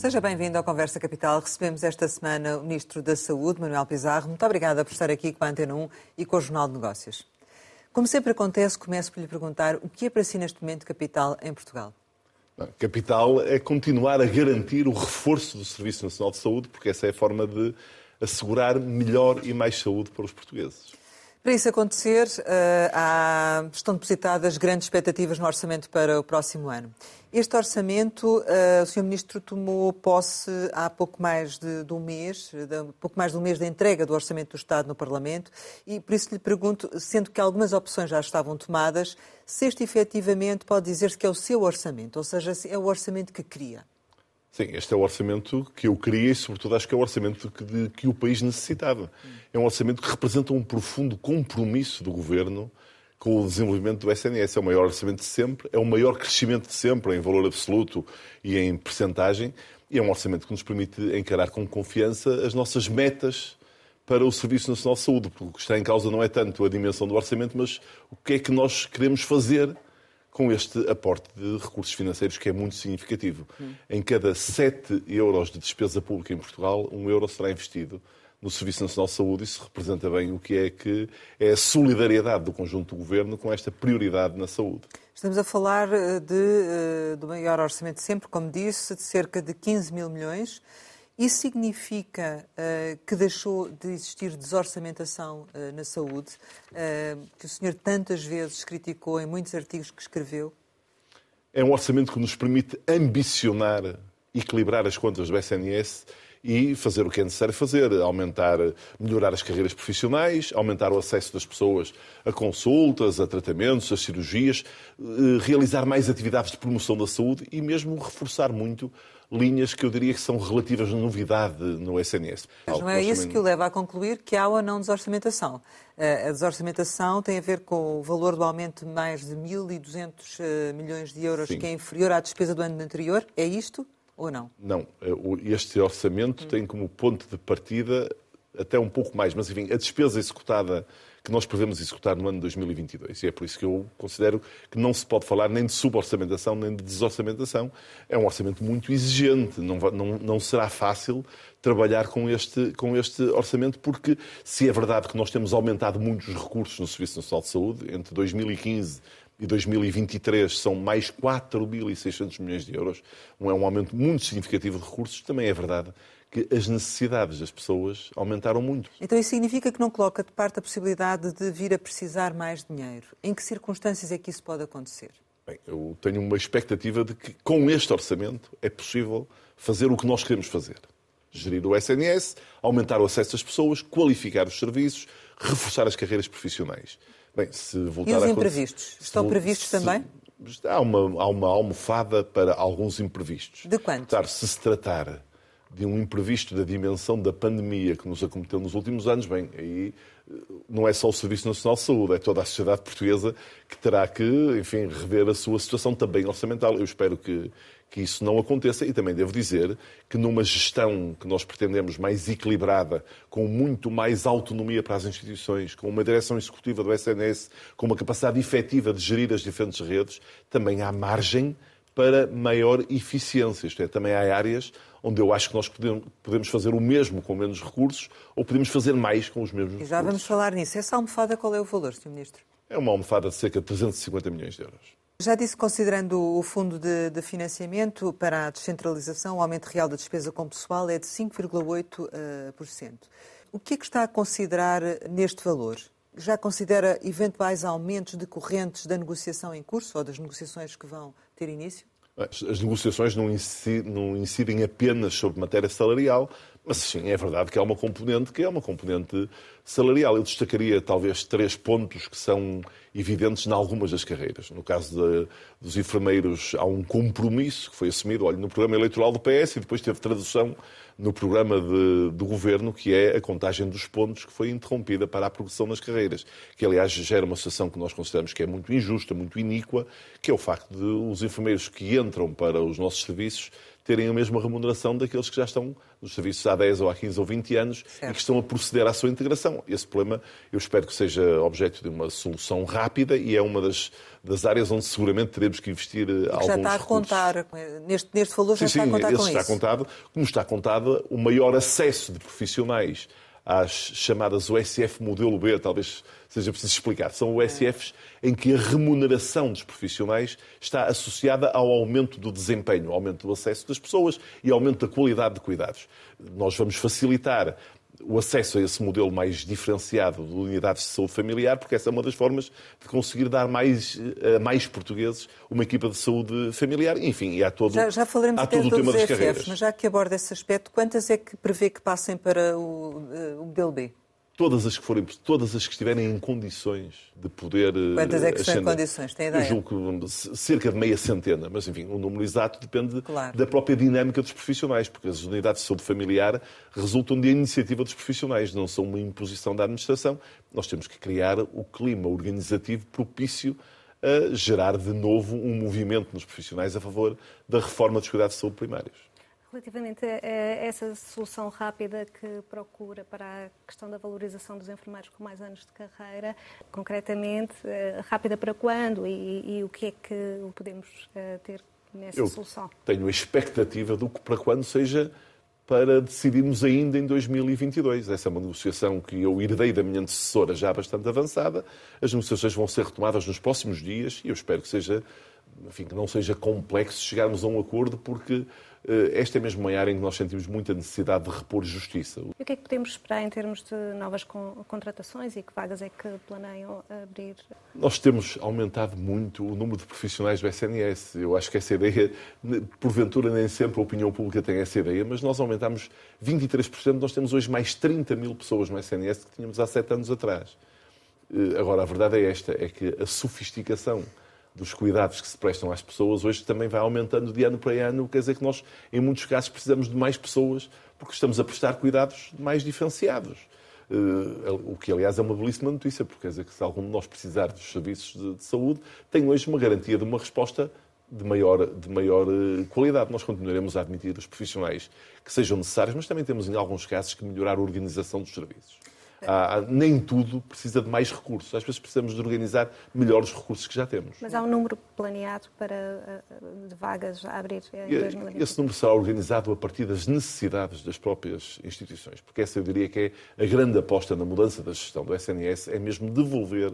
Seja bem-vindo ao Conversa Capital. Recebemos esta semana o Ministro da Saúde, Manuel Pizarro. Muito obrigada por estar aqui com a Antena 1 e com o Jornal de Negócios. Como sempre acontece, começo por lhe perguntar o que é para si neste momento capital em Portugal? Capital é continuar a garantir o reforço do Serviço Nacional de Saúde, porque essa é a forma de assegurar melhor e mais saúde para os portugueses. Para isso acontecer, eh, há, estão depositadas grandes expectativas no orçamento para o próximo ano. Este orçamento, eh, o Sr. Ministro tomou posse há pouco mais de, de um mês, de, pouco mais de um mês da entrega do Orçamento do Estado no Parlamento, e por isso lhe pergunto, sendo que algumas opções já estavam tomadas, se este efetivamente pode dizer-se que é o seu orçamento, ou seja, é o orçamento que queria. Sim, este é o orçamento que eu queria e, sobretudo, acho que é o orçamento que, de, que o país necessitava. É um orçamento que representa um profundo compromisso do governo com o desenvolvimento do SNS. É o maior orçamento de sempre, é o maior crescimento de sempre em valor absoluto e em percentagem, e é um orçamento que nos permite encarar com confiança as nossas metas para o Serviço Nacional de Saúde, porque o que está em causa não é tanto a dimensão do orçamento, mas o que é que nós queremos fazer com este aporte de recursos financeiros que é muito significativo. Hum. Em cada 7 euros de despesa pública em Portugal, um euro será investido no Serviço Nacional de Saúde. Isso representa bem o que é que é a solidariedade do conjunto do governo com esta prioridade na saúde. Estamos a falar eh, de, eh, do maior orçamento sempre, como disse, de cerca de 15 mil milhões. Isso significa uh, que deixou de existir desorçamentação uh, na saúde, uh, que o senhor tantas vezes criticou em muitos artigos que escreveu? É um orçamento que nos permite ambicionar, equilibrar as contas do SNS e fazer o que é necessário fazer, aumentar, melhorar as carreiras profissionais, aumentar o acesso das pessoas a consultas, a tratamentos, a cirurgias, realizar mais atividades de promoção da saúde e mesmo reforçar muito linhas que eu diria que são relativas à novidade no SNS. Mas não é isso que o leva a concluir que há ou não desorçamentação. Eh, a desorçamentação tem a ver com o valor do aumento de mais de 1.200 eh, milhões de euros, Sim. que é inferior à despesa do ano anterior. É isto ou não? Não. Eh, este orçamento hum. tem como ponto de partida até um pouco mais, mas enfim, a despesa executada que nós prevemos executar no ano de 2022. E é por isso que eu considero que não se pode falar nem de suborçamentação nem de desorçamentação. É um orçamento muito exigente, não, não, não será fácil trabalhar com este, com este orçamento, porque se é verdade que nós temos aumentado muito os recursos no Serviço Nacional de Saúde, entre 2015 e 2023 são mais 4.600 milhões de euros, é um aumento muito significativo de recursos, também é verdade que as necessidades das pessoas aumentaram muito. Então isso significa que não coloca de parte a possibilidade de vir a precisar mais dinheiro. Em que circunstâncias é que isso pode acontecer? Bem, eu tenho uma expectativa de que com este orçamento é possível fazer o que nós queremos fazer. Gerir o SNS, aumentar o acesso das pessoas, qualificar os serviços, reforçar as carreiras profissionais. Bem, se voltar e os a imprevistos? Estão previstos se, também? Há uma, há uma almofada para alguns imprevistos. De quanto? Se se tratar de um imprevisto da dimensão da pandemia que nos acometeu nos últimos anos, bem, aí eh, não é só o Serviço Nacional de Saúde, é toda a sociedade portuguesa que terá que, enfim, rever a sua situação também orçamental. Eu espero que, que isso não aconteça e também devo dizer que numa gestão que nós pretendemos mais equilibrada, com muito mais autonomia para as instituições, com uma direção executiva do SNS, com uma capacidade efetiva de gerir as diferentes redes, também há margem para maior eficiência. Isto é, também há áreas onde eu acho que nós podemos fazer o mesmo com menos recursos ou podemos fazer mais com os mesmos recursos. E já vamos falar nisso. Essa almofada, qual é o valor, Sr. Ministro? É uma almofada de cerca de 350 milhões de euros. Já disse, considerando o fundo de, de, financiamento para a descentralização, o aumento real da despesa com pessoal é de 5,8%. Uh, o que é que está a considerar neste valor? Já considera eventuais aumentos decorrentes da negociação em curso ou das negociações que vão ter início? As negociações não incidem apenas sobre matéria salarial, mas sim, é verdade que há uma componente que é uma componente salarial. Eu destacaria talvez três pontos que são evidentes em algumas das carreiras. No caso de, dos enfermeiros, há um compromisso que foi assumido olha, no programa eleitoral do PS e depois teve tradução no programa de, do governo, que é a contagem dos pontos que foi interrompida para a progressão nas carreiras, que aliás gera uma situação que nós consideramos que é muito injusta, muito iníqua, que é o facto de os enfermeiros que entram para os nossos serviços terem a mesma remuneração daqueles que já estão nos serviços há 10 ou há 15 ou 20 anos certo. e que estão a proceder à sua integração. Esse problema eu espero que seja objeto de uma solução rápida e é uma das, das áreas onde seguramente teremos que investir e que alguns já está a contar, neste, neste valor já sim, está sim, a contar com está isso. Contado, como está contado o maior acesso de profissionais às chamadas USF modelo B, talvez seja preciso explicar. São USFs em que a remuneração dos profissionais está associada ao aumento do desempenho, ao aumento do acesso das pessoas e ao aumento da qualidade de cuidados. Nós vamos facilitar o acesso a esse modelo mais diferenciado de unidades de saúde familiar, porque essa é uma das formas de conseguir dar mais, a mais portugueses uma equipa de saúde familiar. Enfim, e há todo, já, já falaremos há todo o tema das carreiras. Mas já que aborda esse aspecto, quantas é que prevê que passem para o, eh, o modelo B? Todas as que forem, todas as que estiverem em condições de poder. Eh, Quantas é que estão em condições? Tem ideia? Eu julgo que cerca de meia centena, mas enfim, o número exato depende claro. da própria dinâmica dos profissionais, porque as unidades de saúde familiar resultam de iniciativa dos profissionais, não são uma imposição da administração. Nós temos que criar o clima organizativo propício a gerar de novo um movimento nos profissionais a favor da reforma dos cuidados de saúde primários. Relativamente a essa solução rápida que procura para a questão da valorização dos enfermeiros com mais anos de carreira, concretamente, eh, rápida para quando e, e o que é que podemos eh, ter nessa Eu solução? Tenho a expectativa do que para quando seja para decidirmos ainda em 2022. Essa é uma negociação que eu herdei da minha antecessora já bastante avançada. As negociações vão ser retomadas nos próximos dias e eu espero que seja, enfim, que não seja complexo chegarmos a um acordo, porque esta é mesmo uma área em que nós sentimos muita necessidade de repor justiça. E o que é que podemos esperar em termos de novas contratações e que vagas é que planeiam abrir? Nós temos aumentado muito o número de profissionais do SNS. Eu acho que essa ideia, porventura nem sempre a opinião pública tem essa ideia, mas nós aumentamos 23%, nós temos hoje mais 30 mil pessoas no SNS que tínhamos há sete anos atrás. Eh, agora, a verdade é esta, é que a sofisticação dos cuidados que se prestam às pessoas, hoje também vai aumentando de ano para ano, quer dizer que nós, em muitos casos, precisamos de mais pessoas porque estamos a prestar cuidados mais diferenciados. Eh, o que, aliás, é uma belíssima notícia, porque quer dizer que se algum de nós precisar dos serviços de, de saúde, tem hoje uma garantia de uma resposta de maior, de maior eh, qualidade. Nós continuaremos a admitir os profissionais que sejam necessários, mas também temos, em alguns casos, que melhorar a organização dos serviços. Há, nem tudo precisa de mais recursos. Às vezes precisamos de organizar melhor os recursos que já temos. Mas há um número planeado para eh, de vagas a abrir em 2020? Esse número será organizado a partir das necessidades das próprias instituições, porque essa eu diria que é a grande aposta na mudança da gestão do SNS, é mesmo devolver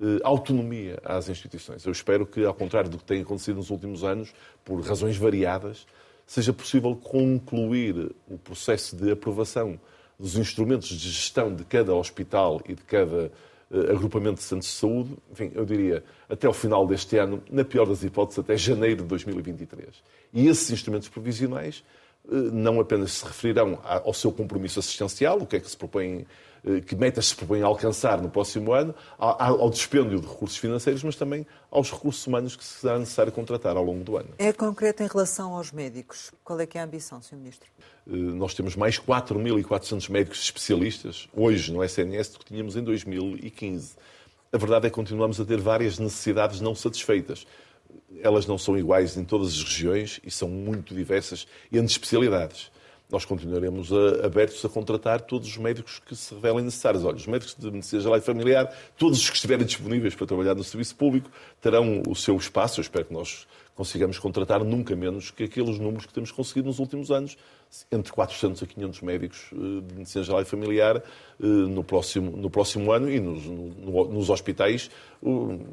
eh, autonomia às instituições. Eu espero que, ao contrário do que tem acontecido nos últimos anos, por razões variadas, seja possível concluir o processo de aprovação dos instrumentos de gestão de cada hospital e de cada uh, agrupamento de centros de saúde, enfim, eu diria, até o final deste ano, na pior das hipóteses, até janeiro de 2023. E esses instrumentos provisionais uh, não apenas se referirão ao seu compromisso assistencial, o que é que se propõe que metas se propõem a alcançar no próximo ano, ao, dispêndio de recursos financeiros, mas também aos recursos humanos que será necessário contratar ao longo do ano. É concreto em relação aos médicos. Qual é que é a ambição, Sr. Ministro? Eh, nós temos mais 4.400 médicos especialistas hoje no SNS do que tínhamos em 2015. A verdade é que continuamos a ter várias necessidades não satisfeitas. Elas não são iguais em todas as regiões e são muito diversas entre especialidades nós continuaremos a, abertos a contratar todos os médicos que se revelem necessários. Olha, os médicos de medicina geral e familiar, todos os que estiverem disponíveis para trabalhar no serviço público, terão o seu espaço. Eu espero que nós consigamos contratar nunca menos que aqueles números que temos conseguido nos últimos anos, entre 400 a 500 médicos eh, de medicina geral e familiar eh, no próximo, no próximo ano e nos, no, nos hospitais,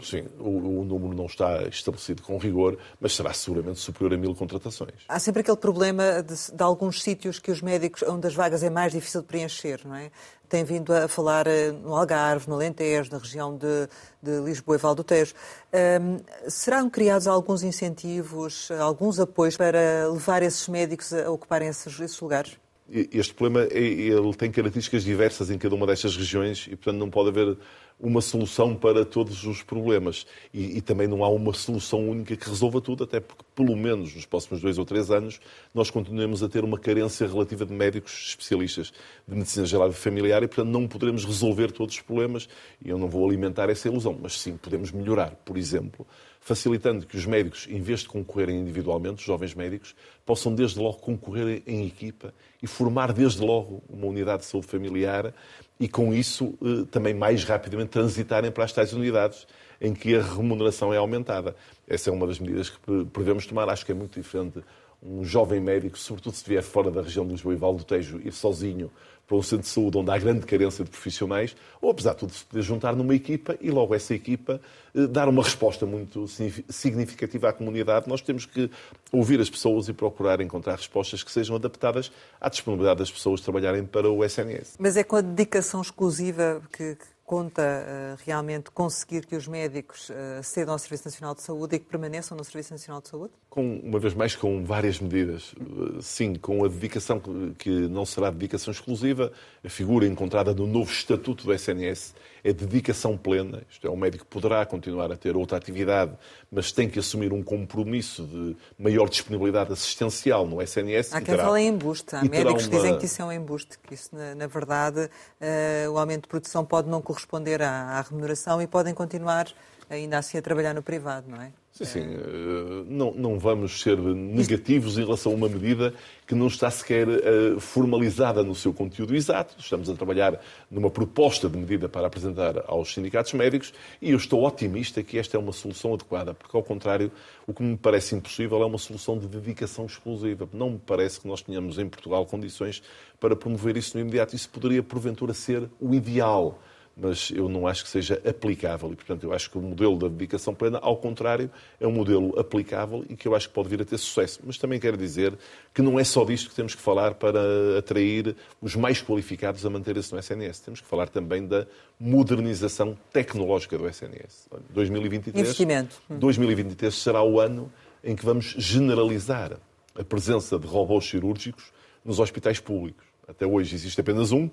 sim, o, o, número não está estabelecido com rigor, mas será seguramente superior a mil contratações. Há sempre aquele problema de, de alguns sítios que os médicos, onde as vagas é mais difícil de preencher, não é? Tem vindo a falar eh, no Algarve, no Alentejo, na região de, de Lisboa e Val do Tejo. Um, serão criados alguns incentivos, alguns apoios para levar esses médicos a ocuparem esses, esses lugares? Este problema ele tem características diversas em cada uma destas regiões e, portanto, não pode haver uma solução para todos os problemas. E, e, também não há uma solução única que resolva tudo, até porque, pelo menos nos próximos dois ou três anos, nós continuemos a ter uma carência relativa de médicos especialistas de medicina geral e familiar e, portanto, não poderemos resolver todos os problemas. E eu não vou alimentar essa ilusão, mas sim podemos melhorar. Por exemplo, facilitando que os médicos, em vez de concorrerem individualmente, os jovens médicos, possam desde logo concorrer em equipa e formar desde logo uma unidade de saúde familiar e, com isso, eh, também mais rapidamente transitarem para as tais unidades em que a remuneração é aumentada. Essa é uma das medidas que podemos tomar. Acho que é muito diferente um jovem médico, sobretudo se vier fora da região de Lisboa e Val do Tejo, ir sozinho para um centro de saúde onde há grande carência de profissionais, ou apesar de tudo se poder juntar numa equipa e logo essa equipa eh, dar uma resposta muito significativa à comunidade. Nós temos que ouvir as pessoas e procurar encontrar respostas que sejam adaptadas à disponibilidade das pessoas trabalharem para o SNS. Mas é com a dedicação exclusiva que, conta uh, realmente conseguir que os médicos uh, cedam ao Serviço Nacional de Saúde e que permaneçam no Serviço Nacional de Saúde? Com, uma vez mais, com várias medidas. Sim, com a dedicação que não será dedicação exclusiva, a figura encontrada no novo Estatuto do SNS é dedicação plena. Isto é, o médico poderá continuar a ter outra atividade, mas tem que assumir um compromisso de maior disponibilidade assistencial no SNS. Há quem fale em embuste. Há médicos que uma... dizem que isso é um embuste, que isso, na, na verdade, uh, o aumento de produção pode não corresponder à, à remuneração e podem continuar ainda assim a trabalhar no privado, não é? Sim, sim. Eh, não, não vamos ser negativos em relação a uma medida que não está sequer eh, formalizada no seu conteúdo exato. Estamos a trabalhar numa proposta de medida para apresentar aos sindicatos médicos e eu estou otimista que esta é uma solução adequada, porque, ao contrário, o que me parece impossível é uma solução de dedicação exclusiva. Não me parece que nós tenhamos em Portugal condições para promover isso no imediato. Isso poderia, porventura, ser o ideal mas eu não acho que seja aplicável. E, portanto, eu acho que o modelo da dedicação plena, ao contrário, é um modelo aplicável e que eu acho que pode vir a ter sucesso. Mas também quero dizer que não é só disto que temos que falar para atrair os mais qualificados a manter-se no SNS. Temos que falar também da modernização tecnológica do SNS. 2023, Investimento. 2023 será o ano em que vamos generalizar a presença de robôs cirúrgicos nos hospitais públicos. Até hoje existe apenas um,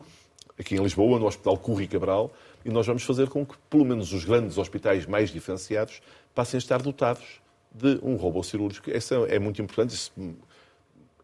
aqui em Lisboa, no Hospital Curri Cabral, e nós vamos fazer com que, pelo menos, os grandes hospitais mais diferenciados passem a estar dotados de um robô cirúrgico. Isso é muito importante. Isso,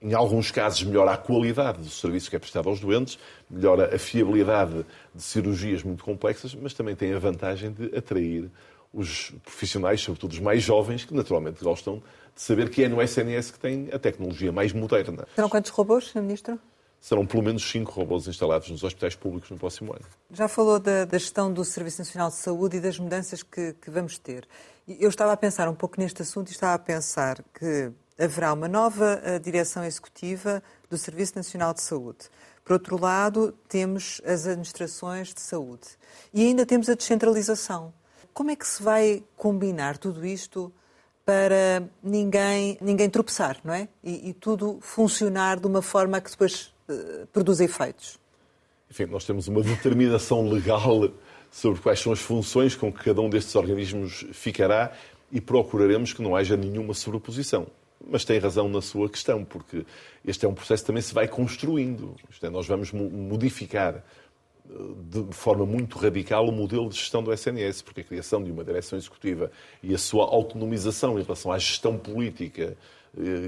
em alguns casos, melhora a qualidade do serviço que é prestado aos doentes, melhora a fiabilidade de cirurgias muito complexas, mas também tem a vantagem de atrair os profissionais, sobretudo os mais jovens, que naturalmente gostam de saber que é no SNS que tem a tecnologia mais moderna. Serão quantos robôs, Sr. Ministro? Serão pelo menos cinco robôs instalados nos hospitais públicos no próximo ano. Já falou da, da gestão do Serviço Nacional de Saúde e das mudanças que, que, vamos ter. Eu estava a pensar um pouco neste assunto e estava a pensar que haverá uma nova eh, direção executiva do Serviço Nacional de Saúde. Por outro lado, temos as administrações de saúde e ainda temos a descentralização. Como é que se vai combinar tudo isto para ninguém, ninguém tropeçar, não é? E, e tudo funcionar de uma forma que depois produz efeitos? Enfim, nós temos uma determinação legal sobre quais são as funções com que cada um destes organismos ficará e procuraremos que não haja nenhuma sobreposição. Mas tem razão na sua questão, porque este é um processo que também se vai construindo. Isto é, nós vamos modificar eh, de forma muito radical o modelo de gestão do SNS, porque a criação de uma direção executiva e a sua autonomização em relação à gestão política eh,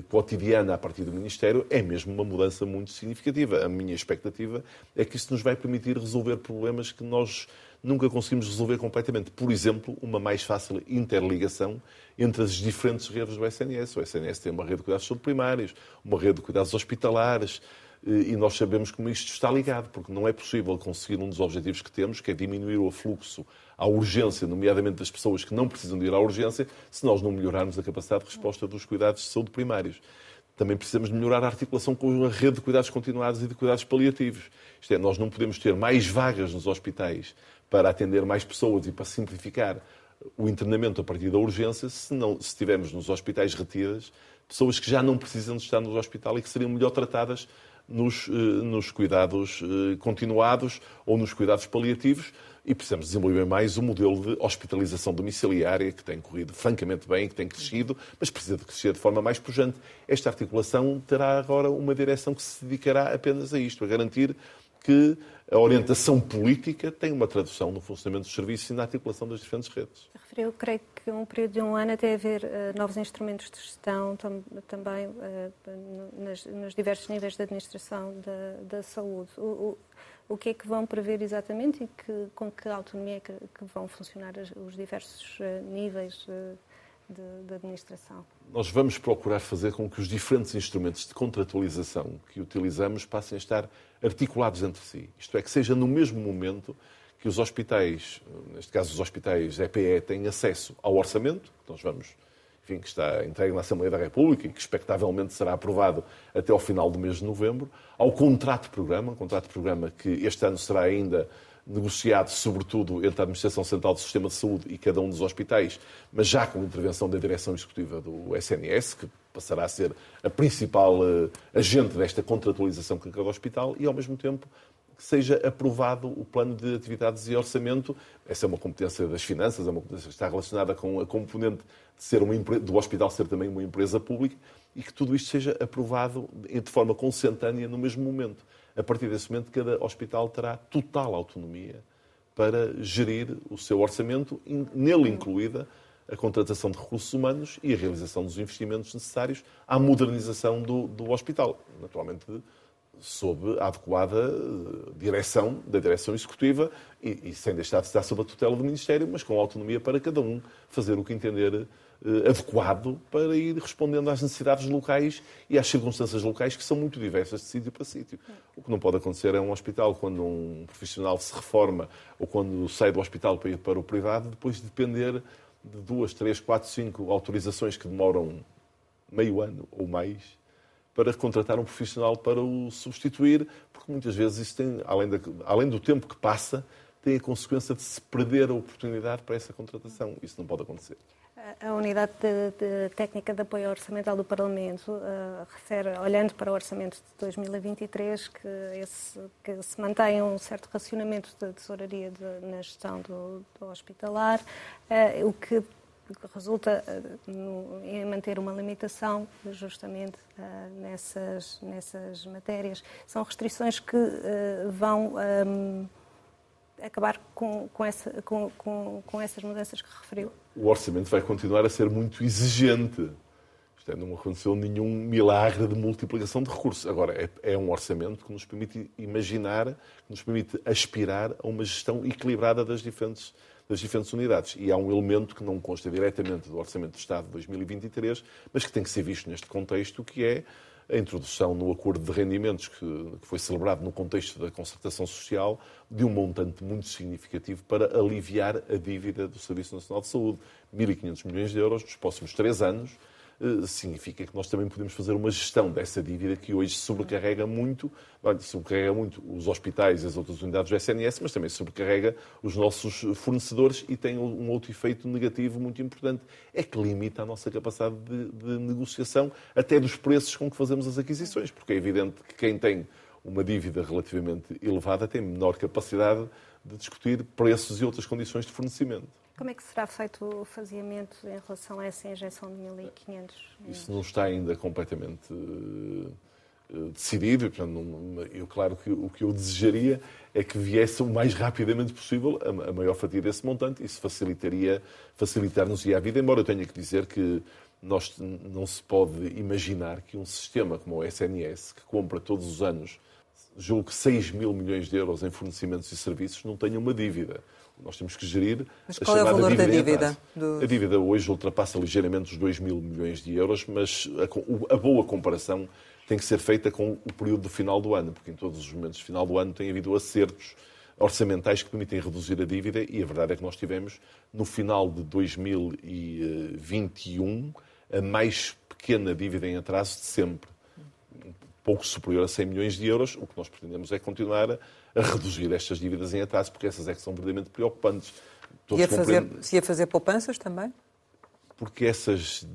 cotidiana a partir do Ministério é mesmo uma mudança muito significativa. A minha expectativa é que isso nos vai permitir resolver problemas que nós nunca conseguimos resolver completamente. Por exemplo, uma mais fácil interligação entre as diferentes redes do SNS. O SNS tem uma rede de cuidados primários, uma rede de cuidados hospitalares, e nós sabemos como isto está ligado, porque não é possível conseguir um dos objetivos que temos, que é diminuir o fluxo à urgência, nomeadamente das pessoas que não precisam de ir à urgência, se nós não melhorarmos a capacidade de resposta dos cuidados de saúde primários. Também precisamos de melhorar a articulação com a rede de cuidados continuados e de cuidados paliativos. Isto é, nós não podemos ter mais vagas nos hospitais para atender mais pessoas e para simplificar o internamento a partir da urgência se, não, se tivermos nos hospitais retidas pessoas que já não precisam de estar no hospital e que seriam melhor tratadas nos, eh, nos cuidados eh, continuados ou nos cuidados paliativos e precisamos desenvolver mais o modelo de hospitalização domiciliária, que tem corrido francamente bem, que tem crescido, mas precisa de crescer de forma mais pujante. Esta articulação terá agora uma direção que se dedicará apenas a isto, a garantir que a orientação política tem uma tradução no funcionamento dos serviços e na articulação das diferentes redes. Referiu, creio que um período de um ano até haver uh, novos instrumentos de gestão tam, também uh, nas, nos diversos níveis de administração da, da saúde. O, o, o, que é que vão prever exatamente e que, com que autonomia é que, que vão funcionar os diversos uh, níveis de, de, administração. Nós vamos procurar fazer com que os diferentes instrumentos de contratualização que utilizamos passem a estar articulados entre si. Isto é, que seja no mesmo momento que os hospitais, neste caso os hospitais EPE, têm acesso ao orçamento, que nós vamos, enfim, que está entregue na Assembleia da República e que expectavelmente será aprovado até ao final do mês de novembro, ao contrato de programa, um contrato de programa que este ano será ainda negociado, sobretudo, entre a Administração Central do Sistema de Saúde e cada um dos hospitais, mas já com intervenção da Direção Executiva do SNS, que passará a ser a principal uh, agente desta contratualização com cada hospital, e, ao mesmo tempo, que seja aprovado o plano de atividades e orçamento. Essa é uma competência das finanças, é uma competência que está relacionada com a componente de ser uma, do hospital ser também uma empresa pública e que tudo isto seja aprovado de forma consentânea no mesmo momento. A partir desse momento, cada hospital terá total autonomia para gerir o seu orçamento, nele incluída a contratação de recursos humanos e a realização dos investimentos necessários à modernização do, do hospital. Naturalmente, sob a adequada eh, direção da direção executiva e, e sem deixar de estar sob a tutela do Ministério, mas com autonomia para cada um fazer o que entender adequado para ir respondendo às necessidades locais e às circunstâncias locais que são muito diversas de sítio para sítio. O que não pode acontecer é um hospital, quando um profissional se reforma ou quando sai do hospital para ir para o privado, depois depender de duas, três, quatro, cinco autorizações que demoram meio ano ou mais para contratar um profissional para o substituir, porque muitas vezes isso tem, além, da, além do tempo que passa, tem a consequência de se perder a oportunidade para essa contratação. Isso não pode acontecer. A Unidade de, de Técnica de Apoio Orçamental do Parlamento uh, refere, olhando para o orçamento de 2023, que, esse, que se mantém um certo racionamento da tesouraria de, na gestão do, do hospitalar, uh, o que resulta uh, em manter uma limitação justamente uh, nessas, nessas matérias. São restrições que vão um, acabar com, com, essa, com, com, com, essas mudanças que referiu. O orçamento vai continuar a ser muito exigente. Isto é, não aconteceu nenhum milagre de multiplicação de recursos. Agora, é, é um orçamento que nos permite imaginar, que nos permite aspirar a uma gestão equilibrada das diferentes das diferentes unidades. E há um elemento que não consta diretamente do Orçamento do Estado de 2023, mas que tem que ser visto neste contexto, que é a introdução no acordo de rendimentos que, foi celebrado no contexto da concertação social de um montante muito significativo para aliviar a dívida do Serviço Nacional de Saúde. 1.500 milhões de euros nos próximos três anos, significa que nós também podemos fazer uma gestão dessa dívida que hoje sobrecarrega muito, sobrecarrega muito os hospitais e as outras unidades do SNS, mas também sobrecarrega os nossos fornecedores e tem um outro efeito negativo muito importante, é que limita a nossa capacidade de, de negociação até dos preços com que fazemos as aquisições, porque é evidente que quem tem uma dívida relativamente elevada tem menor capacidade de discutir preços e outras condições de fornecimento. Como é que será feito o faseamento em relação a essa injeção de 1.500? Isso não está ainda completamente uh, decidido. Portanto, eu, claro que o que eu desejaria é que viesse o mais rapidamente possível a, a maior fatia desse montante. Isso facilitaria, facilitar-nos a vida, embora eu tenha que dizer que nós não se pode imaginar que um sistema como o SNS, que compra todos os anos, julgo que 6 mil milhões de euros em fornecimentos e serviços, não tenha uma dívida. Nós temos que gerir mas qual a é o valor dívida da dívida? Do... A dívida hoje ultrapassa ligeiramente os 2 mil milhões de euros, mas a, a, boa comparação tem que ser feita com o período do final do ano, porque em todos os momentos do final do ano tem havido acertos orçamentais que permitem reduzir a dívida e a verdade é que nós tivemos, no final de 2021, a mais pequena dívida em atraso de sempre pouco superior a 100 milhões de euros, o que nós pretendemos é continuar a, a reduzir estas dívidas em atraso, porque essas é que são verdadeiramente preocupantes. Todos e a fazer, se a fazer poupanças também? Porque essas,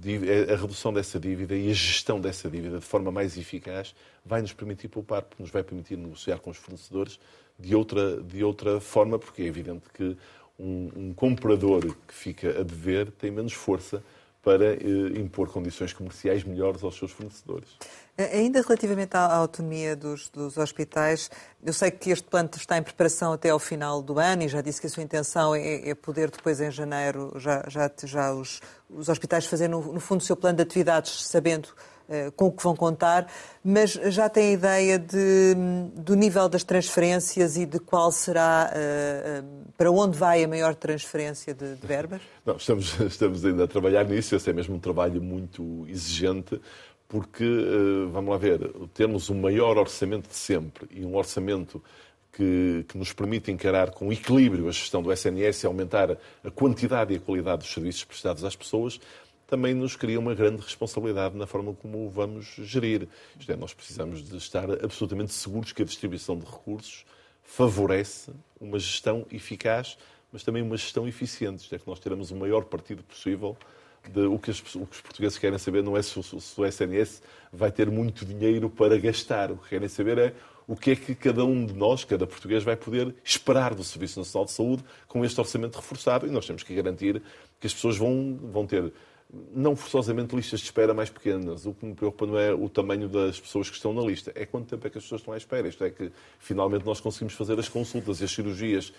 a redução dessa dívida e a gestão dessa dívida de forma mais eficaz vai nos permitir poupar, porque nos vai permitir negociar com os fornecedores de outra, de outra forma, porque é evidente que um, um comprador que fica a dever tem menos força para eh, impor condições comerciais melhores aos seus fornecedores. Ainda relativamente à autonomia dos, dos, hospitais, eu sei que este plano está em preparação até ao final do ano e já disse que a sua intenção é, é poder depois em janeiro já, já, já os, os hospitais fazerem no, no, fundo o seu plano de atividades, sabendo com o que vão contar, mas já tem ideia de, do nível das transferências e de qual será, para onde vai a maior transferência de, de verbas? Não, estamos, estamos ainda a trabalhar nisso, esse é mesmo um trabalho muito exigente, porque, vamos lá ver, termos o maior orçamento de sempre e um orçamento que, que, nos permite encarar com equilíbrio a gestão do SNS e aumentar a quantidade e a qualidade dos serviços prestados às pessoas, também nos cria uma grande responsabilidade na forma como o vamos gerir. Isto é, nós precisamos de estar absolutamente seguros que a distribuição de recursos favorece uma gestão eficaz, mas também uma gestão eficiente. Isto é, que nós teremos o maior partido possível de, o, que as, o, que os portugueses querem saber não é se, se o SNS vai ter muito dinheiro para gastar. O que querem saber é o que é que cada um de nós, cada português, vai poder esperar do Serviço Nacional de Saúde com este orçamento reforçado. E nós temos que garantir que as pessoas vão, vão ter, não forçosamente, listas de espera mais pequenas. O que me preocupa não é o tamanho das pessoas que estão na lista, é quanto tempo é que as pessoas estão à espera. Isto é que, finalmente, nós conseguimos fazer as consultas e as cirurgias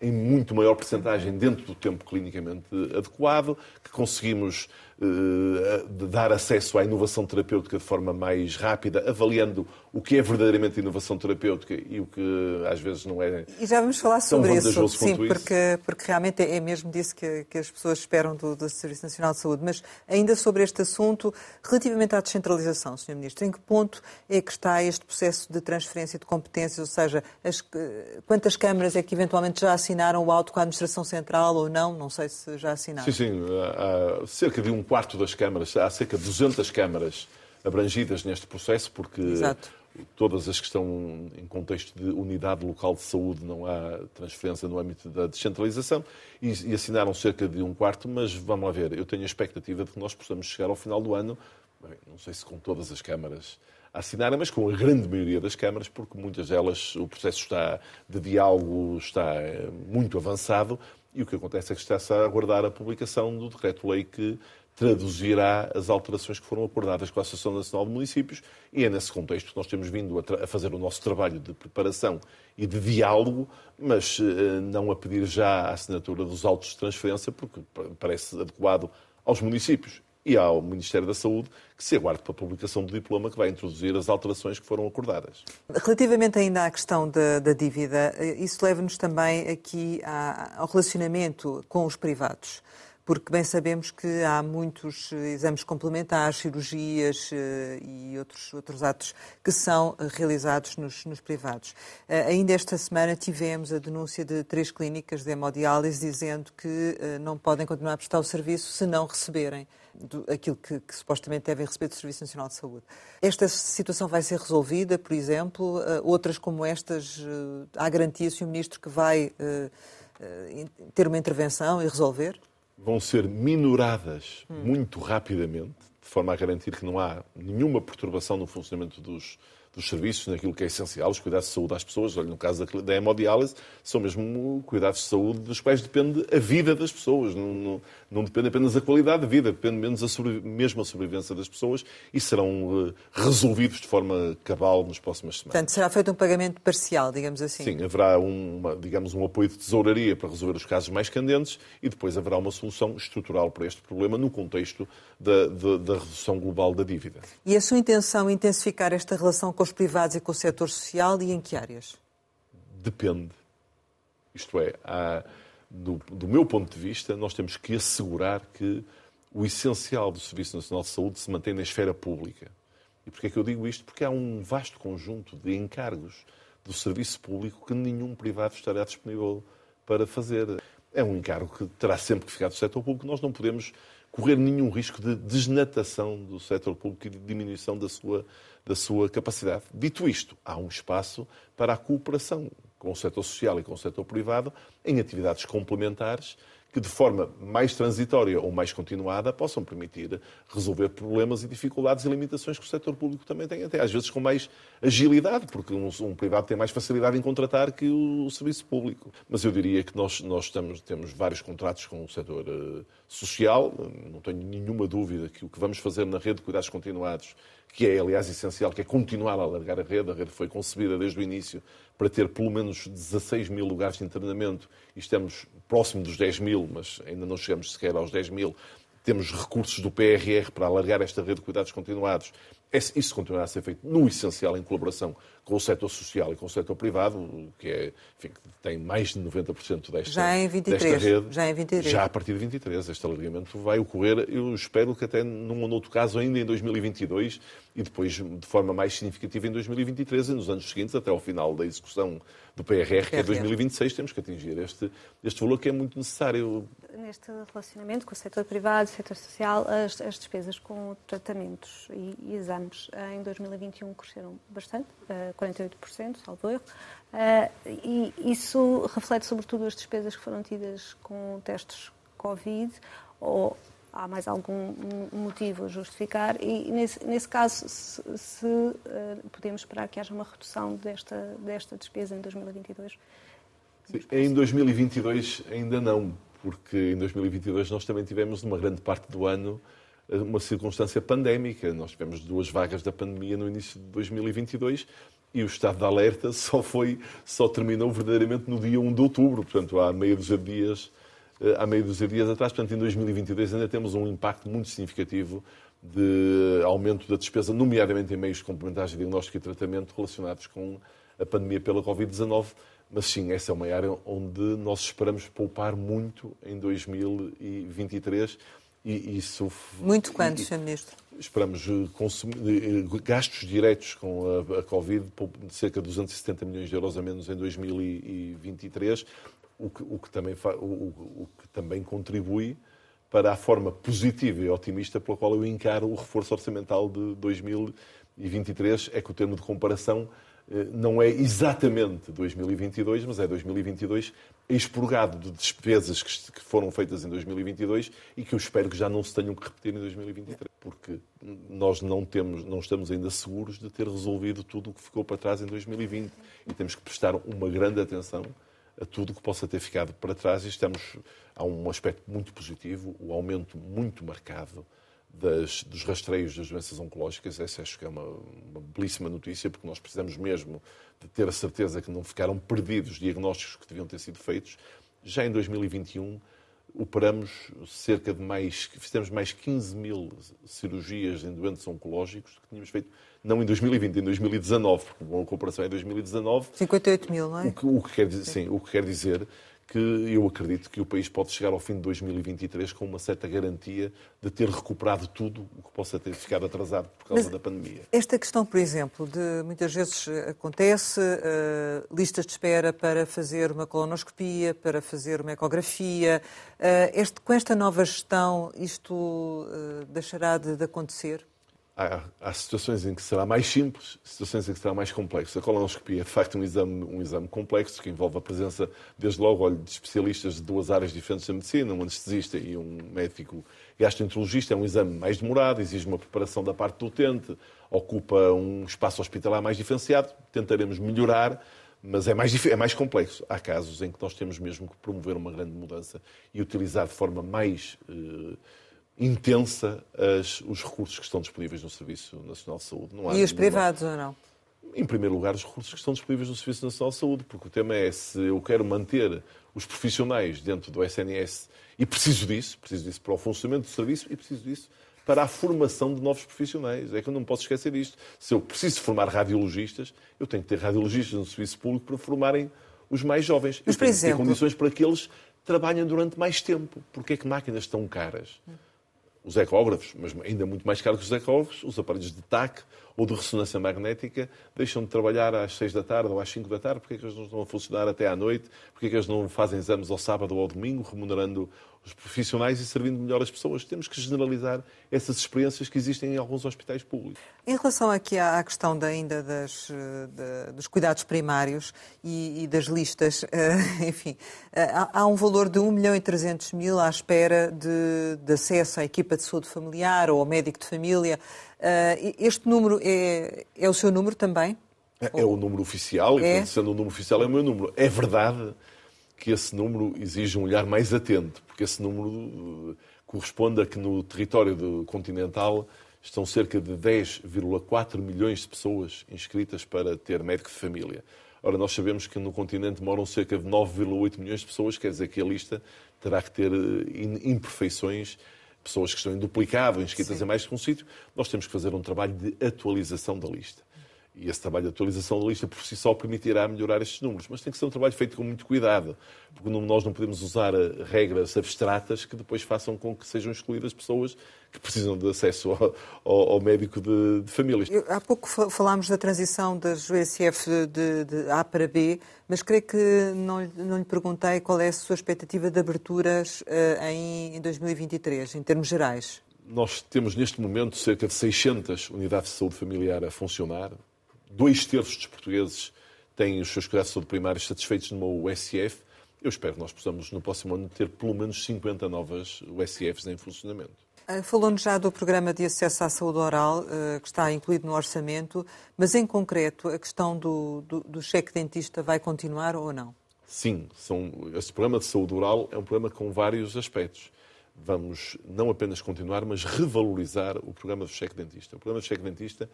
em muito maior percentagem dentro do tempo clinicamente adequado, que conseguimos eh, dar acesso à inovação terapêutica de forma mais rápida, avaliando o que é verdadeiramente inovação terapêutica e o que às vezes não é. E já vamos falar sobre isso, sim, porque, porque realmente é mesmo disso que, que as pessoas esperam do, do, Serviço Nacional de Saúde. Mas ainda sobre este assunto, relativamente à descentralização, Sr. Ministro, em que ponto é que está este processo de transferência de competências, ou seja, as, quantas câmaras é que eventualmente já assinaram o auto com a Administração Central ou não? Não sei se já assinaram. Sim, sim, há cerca de um quarto das câmaras, há cerca de 200 câmaras abrangidas neste processo, porque Exato. todas as que estão em contexto de unidade local de saúde não há transferência no âmbito da descentralização e, assinaram cerca de um quarto, mas vamos lá ver, eu tenho a expectativa de que nós possamos chegar ao final do ano, bem, não sei se com todas as câmaras a assinarem, mas com a grande maioria das câmaras, porque muitas delas o processo está de diálogo está eh, muito avançado e o que acontece é que está-se a aguardar a publicação do decreto-lei que traduzirá as alterações que foram acordadas com a Associação Nacional de Municípios e é nesse contexto que nós temos vindo a, a fazer o nosso trabalho de preparação e de diálogo, mas uh, não a pedir já a assinatura dos autos de transferência, porque parece adequado aos municípios e ao Ministério da Saúde, que se aguarde para a publicação do diploma que vai introduzir as alterações que foram acordadas. Relativamente ainda à questão da, da dívida, eh, isso leva-nos também aqui ao relacionamento com os privados porque bem sabemos que há muitos eh, exames complementares, cirurgias eh, e outros, outros atos que são eh, realizados nos, nos privados. Ainda esta semana tivemos a denúncia de três clínicas de hemodiálise dizendo que não podem continuar a prestar o serviço se não receberem aquilo que, que, supostamente devem receber do Serviço Nacional de Saúde. Esta situação vai ser resolvida, por exemplo? Outras como estas, há garantia, Sr. Ministro, que vai ter uma intervenção e resolver? Vão ser minoradas hum. muito rapidamente, de forma a garantir que não há nenhuma perturbação no funcionamento dos, dos serviços, naquilo que é essencial, os cuidados de saúde às pessoas. Olha, no caso da hemodiálise, são mesmo cuidados de saúde dos quais depende a vida das pessoas. Não, não, não depende apenas da qualidade da vida, depende menos a mesmo a sobrevivência das pessoas e serão uh, resolvidos de forma cabal nas próximas semanas. Portanto, será feito um pagamento parcial, digamos assim? Sim, haverá um, uma, digamos, um apoio de tesouraria para resolver os casos mais candentes e depois haverá uma solução estrutural para este problema no contexto da, da, da redução global da dívida. E a sua intenção é intensificar esta relação com os privados e com o setor social e em que áreas? Depende. Isto é, há do, do, meu ponto de vista, nós temos que assegurar que o essencial do Serviço Nacional de Saúde se mantém na esfera pública. E porquê é que eu digo isto? Porque há um vasto conjunto de encargos do serviço público que nenhum privado estará disponível para fazer. É um encargo que terá sempre que ficar do setor público. Nós não podemos correr nenhum risco de desnatação do setor público e de diminuição da sua, da sua capacidade. Dito isto, há um espaço para a cooperação com o setor social e com o setor privado em atividades complementares que, de forma mais transitória ou mais continuada, possam permitir resolver problemas e dificuldades e limitações que o setor público também tem, até às vezes com mais agilidade, porque um, um privado tem mais facilidade em contratar que o, o, serviço público. Mas eu diria que nós, nós estamos, temos vários contratos com o setor uh, social, não tenho nenhuma dúvida que o que vamos fazer na rede de cuidados continuados que é, aliás, essencial, que é continuar a alargar a rede. A rede foi concebida desde o início para ter pelo menos 16 mil lugares de internamento e estamos próximo dos 10 mil, mas ainda não chegamos sequer aos 10 mil temos recursos do PRR para alargar esta rede de cuidados continuados. Isso continuará a ser feito no essencial em colaboração com o setor social e com o setor privado, que é, enfim, tem mais de 90% desta, já em 23, desta rede. Já em 23. Já a partir de 23. Este alargamento vai ocorrer, eu espero que até num ou noutro caso ainda em 2022 e depois de forma mais significativa em 2023 e nos anos seguintes, até ao final da execução do PRR, que é 2026, temos que atingir este, este valor que é muito necessário. Neste relacionamento com o setor privado, o setor social, as, as despesas com tratamentos e, e, exames em 2021 cresceram bastante, 48%, salvo erro, e isso reflete sobretudo as despesas que foram tidas com testes Covid ou há mais algum motivo a justificar e, nesse, nesse caso, se, se podemos esperar que haja uma redução desta, desta despesa em 2022? Sim, em 2022 ainda não, porque em 2022 nós também tivemos, numa grande parte do ano, uma circunstância pandémica. Nós tivemos duas vagas da pandemia no início de 2022 e o estado de alerta só foi, só terminou verdadeiramente no dia 1 de outubro, portanto há dúzia de dias eh, há meio dos dias atrás. Portanto, em 2022 ainda temos um impacto muito significativo de aumento da despesa, nomeadamente em meios complementares de diagnóstico e tratamento relacionados com a pandemia pela Covid-19. Mas sim, essa é uma área onde nós esperamos poupar muito em 2023 e isso... Muito quanto, Sr. Ministro? Esperamos eh, consumir, eh, gastos diretos com a, a Covid, de cerca de 270 milhões de euros a menos em 2023 o que, o que, também, o, o que também contribui para a forma positiva e otimista pela qual eu encaro o reforço orçamental de 2023. É que o termo de comparação eh, não é exatamente 2022, mas é 2022 expurgado de despesas que foram feitas em 2022 e que eu espero que já não se tenham que repetir em 2023, porque nós não, temos, não estamos ainda seguros de ter resolvido tudo o que ficou para trás em 2020 e temos que prestar uma grande atenção a tudo o que possa ter ficado para trás e estamos há um aspecto muito positivo, o aumento muito marcado das, dos rastreios das doenças oncológicas. Essa acho que é uma, uma, belíssima notícia, porque nós precisamos mesmo de ter a certeza que não ficaram perdidos diagnósticos que deviam ter sido feitos. Já em 2021 operamos cerca de mais, fizemos mais 15 mil cirurgias em doentes oncológicos que tínhamos feito não em 2020, em 2019, porque uma comparação é em 2019. 58 mil, não é? O que, o que quer dizer, sim, o que quer dizer que eu acredito que o país pode chegar ao fim de 2023 com uma certa garantia de ter recuperado tudo o que possa ter ficado atrasado por causa Mas da pandemia. Esta questão, por exemplo, de muitas vezes acontece uh, listas de espera para fazer uma colonoscopia, para fazer uma ecografia. Uh, este, com esta nova gestão, isto uh, deixará de, de acontecer? Há, há, situações em que será mais simples, situações em que será mais complexo. A colonoscopia é, de facto, um exame, um exame complexo que envolve a presença, desde logo, de especialistas de duas áreas diferentes da medicina, um anestesista e um médico gastroenterologista. É um exame mais demorado, exige uma preparação da parte do utente, ocupa um espaço hospitalar mais diferenciado. Tentaremos melhorar, mas é mais, é mais complexo. Há casos em que nós temos mesmo que promover uma grande mudança e utilizar de forma mais. Eh, intensa as, os recursos que estão disponíveis no Serviço Nacional de Saúde. Não e os privados ou não? Em primeiro lugar, os recursos que estão disponíveis no Serviço Nacional de Saúde, porque o tema é se eu quero manter os profissionais dentro do SNS e preciso disso, preciso disso para o funcionamento do serviço e preciso disso para a formação de novos profissionais. É que eu não posso esquecer isto. Se eu preciso formar radiologistas, eu tenho que ter radiologistas no serviço público para formarem os mais jovens. Mas, eu tenho exemplo... que ter condições para que eles trabalhem durante mais tempo. Porque é que máquinas estão caras? Os ecógrafos, mas ainda muito mais caro que os ecógrafos, os aparelhos de TAC ou de ressonância magnética deixam de trabalhar às 6 da tarde ou às 5 da tarde, porque é que eles não estão a funcionar até à noite, porque é que eles não fazem exames ao sábado ou ao domingo, remunerando os profissionais e servindo melhor as pessoas. Temos que generalizar essas experiências que existem em alguns hospitais públicos. Em relação aqui à questão da, ainda das, de, dos cuidados primários e, e das listas, enfim, há, há, um valor de 1 milhão e 300 mil à espera de, de acesso à equipa de saúde familiar ou ao médico de família. Este número é, é o seu número também? É, é o número oficial, e é? sendo o número oficial é o meu número. É verdade que esse número exige um olhar mais atento, porque esse número eh, corresponde a que no território do continental estão cerca de 10,4 milhões de pessoas inscritas para ter médico de família. Ora, nós sabemos que no continente moram cerca de 9,8 milhões de pessoas, quer dizer que a lista terá que ter eh, imperfeições pessoas que estão em duplicado, inscritas Sim. em mais que um sítio, nós temos que fazer um trabalho de atualização da lista. E esse trabalho de atualização da lista por si só permitirá melhorar estes números. Mas tem que ser um trabalho feito com muito cuidado, porque nós não podemos usar eh, regras abstratas que depois façam com que sejam excluídas pessoas que precisam de acesso ao, ao, ao médico de, de famílias. Há pouco falámos da transição das USF de, de, A para B, mas creio que não, não lhe perguntei qual é a sua expectativa de aberturas uh, em, em 2023, em termos gerais. Nós temos neste momento cerca de 600 unidades de saúde familiar a funcionar dois terços dos portugueses têm os seus cuidados primários satisfeitos numa USF. Eu espero que nós possamos, no próximo ano, ter pelo menos 50 novas USFs em funcionamento. Ah, falou-nos já do programa de acesso à saúde oral, ah, que está incluído no orçamento, mas em concreto, a questão do, do, do cheque dentista vai continuar ou não? Sim, são, esse programa de saúde oral é um programa com vários aspectos. Vamos não apenas continuar, mas revalorizar o programa do cheque dentista. O programa do cheque dentista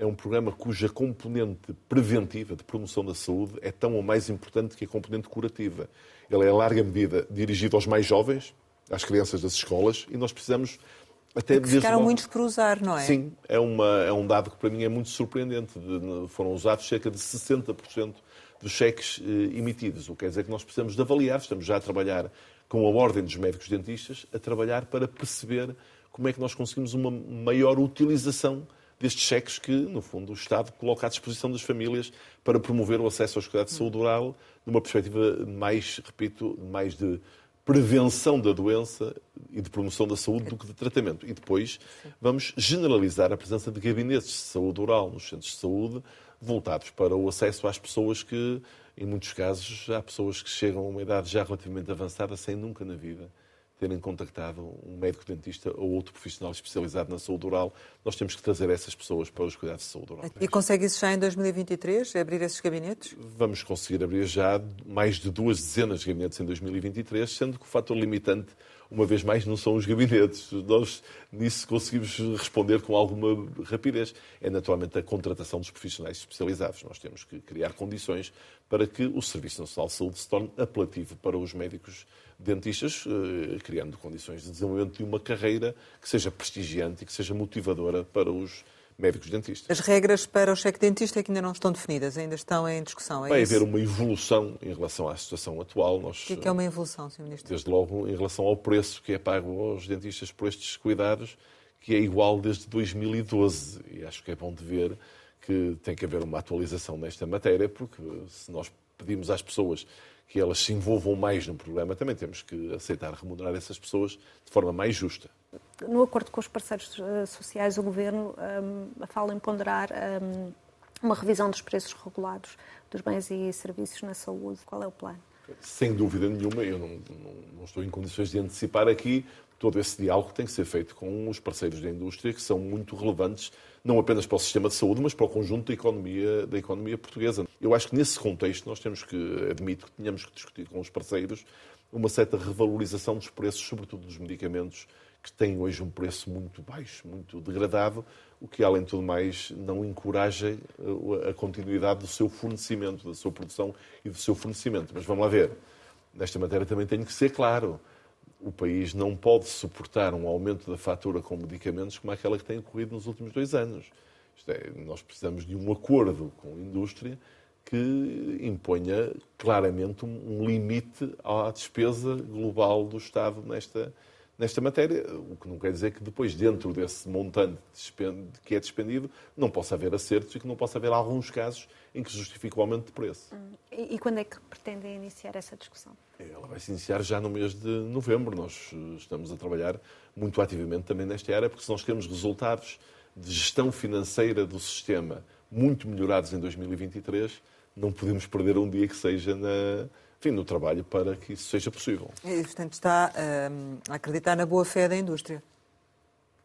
é um programa cuja componente preventiva de promoção da saúde é tão ou mais importante que a componente curativa. Ele é, em larga medida, dirigido aos mais jovens, às crianças das escolas, e nós precisamos até que ficaram uma... muitos por usar, não é? Sim, é, uma, é um dado que para mim é muito surpreendente. De, foram usados cerca de 60% dos cheques eh, emitidos, o que quer dizer que nós precisamos de avaliar, estamos já a trabalhar com a Ordem dos Médicos Dentistas, a trabalhar para perceber como é que nós conseguimos uma maior utilização destes cheques que, no fundo, o Estado coloca à disposição das famílias para promover o acesso aos cuidados de saúde oral numa perspectiva mais, repito, mais de prevenção da doença e de promoção da saúde do que de tratamento. E depois vamos generalizar a presença de gabinetes de saúde oral nos centros de saúde voltados para o acesso às pessoas que, em muitos casos, há pessoas que chegam a uma idade já relativamente avançada sem nunca na vida terem contactado um médico dentista ou outro profissional especializado na saúde oral, nós temos que trazer essas pessoas para os cuidados de saúde oral. E consegue isso já em 2023, abrir esses gabinetes? Vamos conseguir abrir já mais de duas dezenas de gabinetes em 2023, sendo que o fator limitante uma vez mais, não são os gabinetes. Nós nisso conseguimos responder com alguma rapidez. É naturalmente a contratação dos profissionais especializados. Nós temos que criar condições para que o Serviço Nacional de Saúde se torne apelativo para os médicos dentistas, eh, criando condições de desenvolvimento de uma carreira que seja prestigiante e que seja motivadora para os médicos dentistas. As regras para o cheque dentista é que ainda não estão definidas, ainda estão em discussão. É Vai isso? haver uma evolução em relação à situação atual. Nós, o que é, que é uma evolução, Sr. Ministro? Desde logo, em relação ao preço que é pago aos dentistas por estes cuidados, que é igual desde 2012. E acho que é bom de ver que tem que haver uma atualização nesta matéria, porque se nós pedimos às pessoas que elas se envolvam mais no programa, também temos que aceitar remunerar essas pessoas de forma mais justa. No acordo com os parceiros eh, sociais, o Governo um, fala em ponderar um, uma revisão dos preços regulados dos bens e serviços na saúde. Qual é o plano? Sem dúvida nenhuma, eu não, não, não estou em condições de antecipar aqui todo esse diálogo tem que ser feito com os parceiros da indústria, que são muito relevantes, não apenas para o sistema de saúde, mas para o conjunto da economia, da economia portuguesa. Eu acho que nesse contexto nós temos que, admito que tínhamos que discutir com os parceiros uma certa revalorização dos preços, sobretudo dos medicamentos, que têm hoje um preço muito baixo, muito degradado, o que, além de tudo mais, não encoraja eh, a continuidade do seu fornecimento, da sua produção e do seu fornecimento. Mas vamos lá ver. Nesta matéria também tenho que ser claro o país não pode suportar um aumento da fatura com medicamentos como aquela que tem ocorrido nos últimos dois anos. É, nós precisamos de um acordo com a indústria que imponha claramente um limite à despesa global do Estado nesta, nesta matéria, o que não quer dizer que depois, dentro desse montante que é despendido, não possa haver acertos e que não possa haver alguns casos em que se justifique o aumento de preço. Hum. E, quando é que pretendem iniciar essa discussão? Ela vai se iniciar já no mês de novembro. Nós eh, estamos a trabalhar muito ativamente também nesta área, porque se nós queremos resultados de gestão financeira do sistema muito melhorados em 2023, não podemos perder um dia que seja na, enfim, no trabalho para que isso seja possível. E, portanto, está um, a acreditar na boa fé da indústria?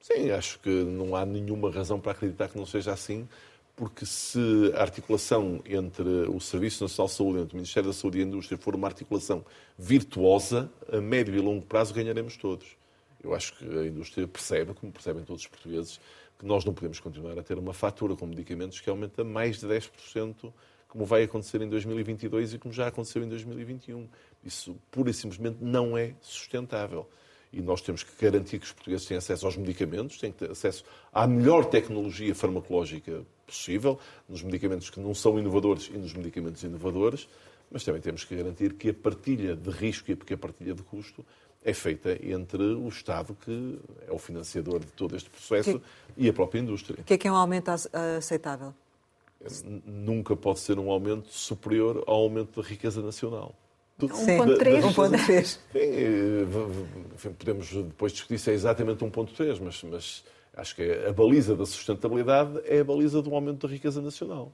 Sim, acho que não há nenhuma razão para acreditar que não seja assim, porque se a articulação entre o Serviço Nacional de Saúde, entre o Ministério da Saúde e a Indústria for uma articulação virtuosa, a médio e longo prazo ganharemos todos. Eu acho que a indústria percebe, como percebem todos os portugueses, que nós não podemos continuar a ter uma fatura com medicamentos que aumenta mais de 10% como vai acontecer em 2022 e como já aconteceu em 2021. Isso pura e simplesmente não é sustentável. e nós temos que garantir que os portugueses têm acesso aos medicamentos, têm que ter acesso à melhor tecnologia farmacológica possível, nos medicamentos que não são inovadores e nos medicamentos inovadores, mas também temos que garantir que a partilha de risco e a partilha de custo é feita entre o Estado, que é o financiador de todo este processo, que, e a própria indústria. O que é que é um aumento aceitável? Nunca pode ser um aumento superior ao aumento da riqueza nacional. 1.3. Enfim, podemos depois discutir se é exatamente 1.3, mas, mas acho que a baliza da sustentabilidade é a baliza do aumento da riqueza nacional.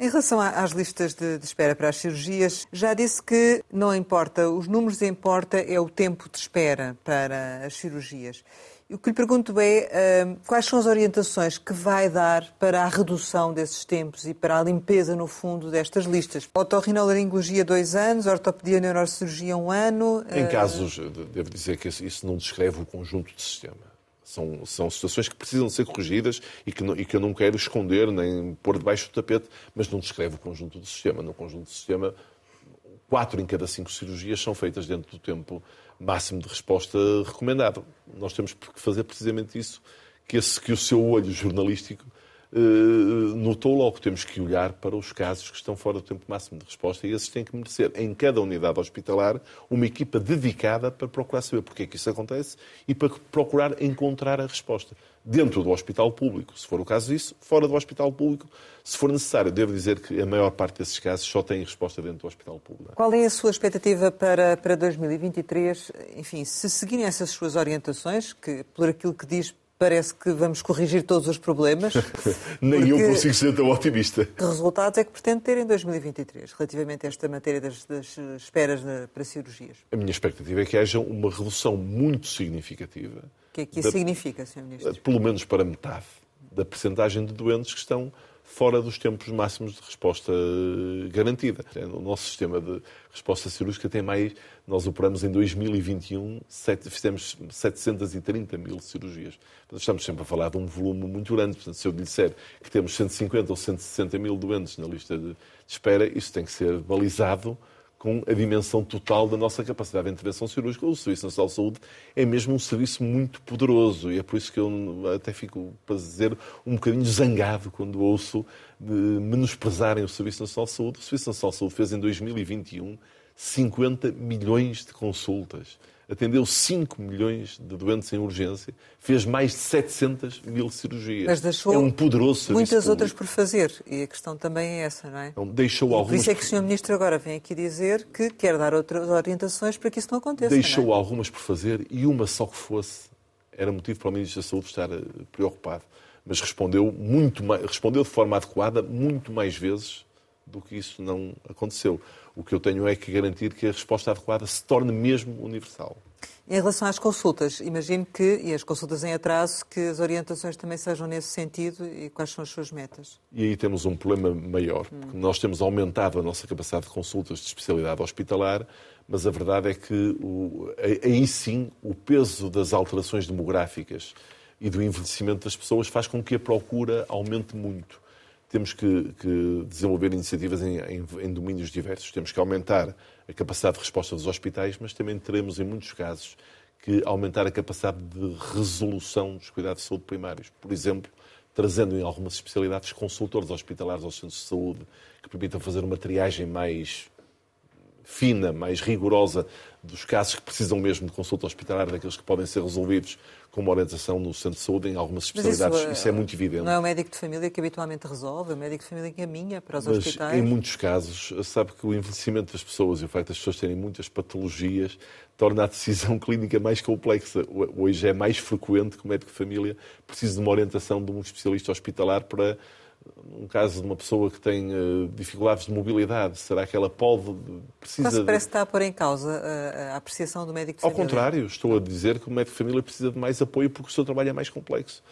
Em relação às listas de, de, espera para as cirurgias, já disse que não importa, os números importa é o tempo de espera para as cirurgias. O que lhe pergunto é uh, quais são as orientações que vai dar para a redução desses tempos e para a limpeza, no fundo, destas listas? Otorrinolaringologia, dois anos, ortopedia, neurocirurgia, um ano. Em uh... casos, devo dizer que isso não descreve o conjunto do sistema. São, são situações que precisam ser corrigidas e que, não, e que eu não quero esconder nem pôr debaixo do tapete, mas não descreve o conjunto do sistema. No conjunto do sistema, quatro em cada cinco cirurgias são feitas dentro do tempo máximo de resposta recomendado. Nós temos que fazer precisamente isso que, esse, que o seu olho jornalístico notou logo. Temos que olhar para os casos que estão fora do tempo máximo de resposta e esses têm que merecer, em cada unidade hospitalar, uma equipa dedicada para procurar saber porque é que isso acontece e para procurar encontrar a resposta. Dentro do hospital público, se for o caso disso, fora do hospital público, se for necessário. Devo dizer que a maior parte desses casos só tem resposta dentro do hospital público. Qual é a sua expectativa para, para 2023? Enfim, se seguirem essas suas orientações, que por aquilo que diz parece que vamos corrigir todos os problemas. Nem eu consigo ser tão otimista. Que resultados é que pretende ter em 2023, relativamente a esta matéria das, das esperas para cirurgias? A minha expectativa é que haja uma redução muito significativa. O que é que isso da, significa, Sr. Ministro? Pelo menos para metade da percentagem de doentes que estão fora dos tempos máximos de resposta eh, garantida. O nosso sistema de resposta cirúrgica tem mais. Nós operamos em 2021, fizemos 730 mil cirurgias. Estamos sempre a falar de um volume muito grande. Portanto, se eu lhe disser que temos 150 ou 160 mil doentes na lista de espera, isso tem que ser balizado com a dimensão total da nossa capacidade de intervenção cirúrgica. O Serviço Nacional de Saúde é mesmo um serviço muito poderoso e é por isso que eu até fico, para dizer, um bocadinho zangado quando ouço menosprezarem o Serviço Nacional de Saúde. O Serviço Nacional de Saúde fez em 2021 50 milhões de consultas atendeu 5 milhões de doentes em urgência, fez mais de 700 mil cirurgias. Mas deixou é um poderoso serviço muitas público. outras por fazer. E a questão também é essa, não é? Não, deixou algumas... Por isso é que o Sr. Ministro agora vem aqui dizer que quer dar outras orientações para que isso não aconteça. Deixou é? algumas por fazer e uma só que fosse era motivo para o Ministro da Saúde estar eh, preocupado. Mas respondeu, muito mais, respondeu de forma adequada muito mais vezes do que isso não aconteceu. O que eu tenho é que garantir que a resposta adequada se torne mesmo universal. Em relação às consultas, imagino que, e as consultas em atraso, que as orientações também sejam nesse sentido e quais são as suas metas? E aí temos um problema maior, porque nós temos aumentado a nossa capacidade de consultas de especialidade hospitalar, mas a verdade é que o, aí sim o peso das alterações demográficas e do envelhecimento das pessoas faz com que a procura aumente muito temos que, que desenvolver iniciativas em, em, em, domínios diversos. Temos que aumentar a capacidade de resposta dos hospitais, mas também teremos, em muitos casos, que aumentar a capacidade de resolução dos cuidados de saúde primários. Por exemplo, trazendo em algumas especialidades consultores hospitalares aos centros de saúde que permitam fazer uma triagem mais fina, mais rigorosa dos casos que precisam mesmo de consulta hospitalar, daqueles que podem ser resolvidos com uma orientação no centro de saúde em algumas especialidades. Isso, isso, é muito evidente. Não é o médico de família que habitualmente resolve, é o médico de família que encaminha para os Mas, hospitais. Em muitos casos, sabe que o envelhecimento das pessoas e o facto das pessoas terem muitas patologias torna a decisão clínica mais complexa. Hoje é mais frequente que o médico de família precise de uma orientação de um especialista hospitalar para um caso de uma pessoa que tem uh, dificuldades de mobilidade, será que ela pode, precisa... Quase parece de... estar a pôr em causa a, a, apreciação do médico de Ao família. Ao contrário, estou a dizer que o médico de família precisa de mais apoio porque o seu trabalho é mais complexo.